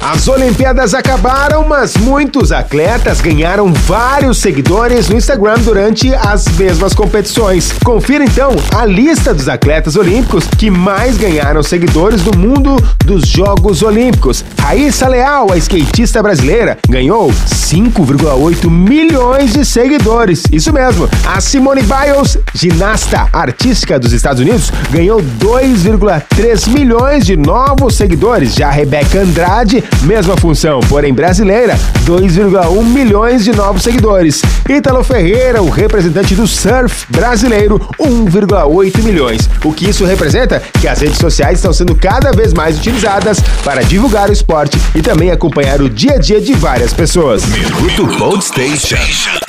As Olimpíadas acabaram, mas muitos atletas ganharam vários seguidores no Instagram durante as mesmas competições. Confira então a lista dos atletas olímpicos que mais ganharam seguidores do mundo dos Jogos Olímpicos. Raíssa Leal, a skatista brasileira, ganhou 5,8 milhões de seguidores. Isso mesmo. A Simone Biles, ginasta artística dos Estados Unidos, ganhou 2,3 milhões de novos seguidores. Já a Rebeca Andrade Mesma função, porém brasileira, 2,1 milhões de novos seguidores. Ítalo Ferreira, o representante do surf brasileiro, 1,8 milhões. O que isso representa? Que as redes sociais estão sendo cada vez mais utilizadas para divulgar o esporte e também acompanhar o dia a dia de várias pessoas. Minuto Station.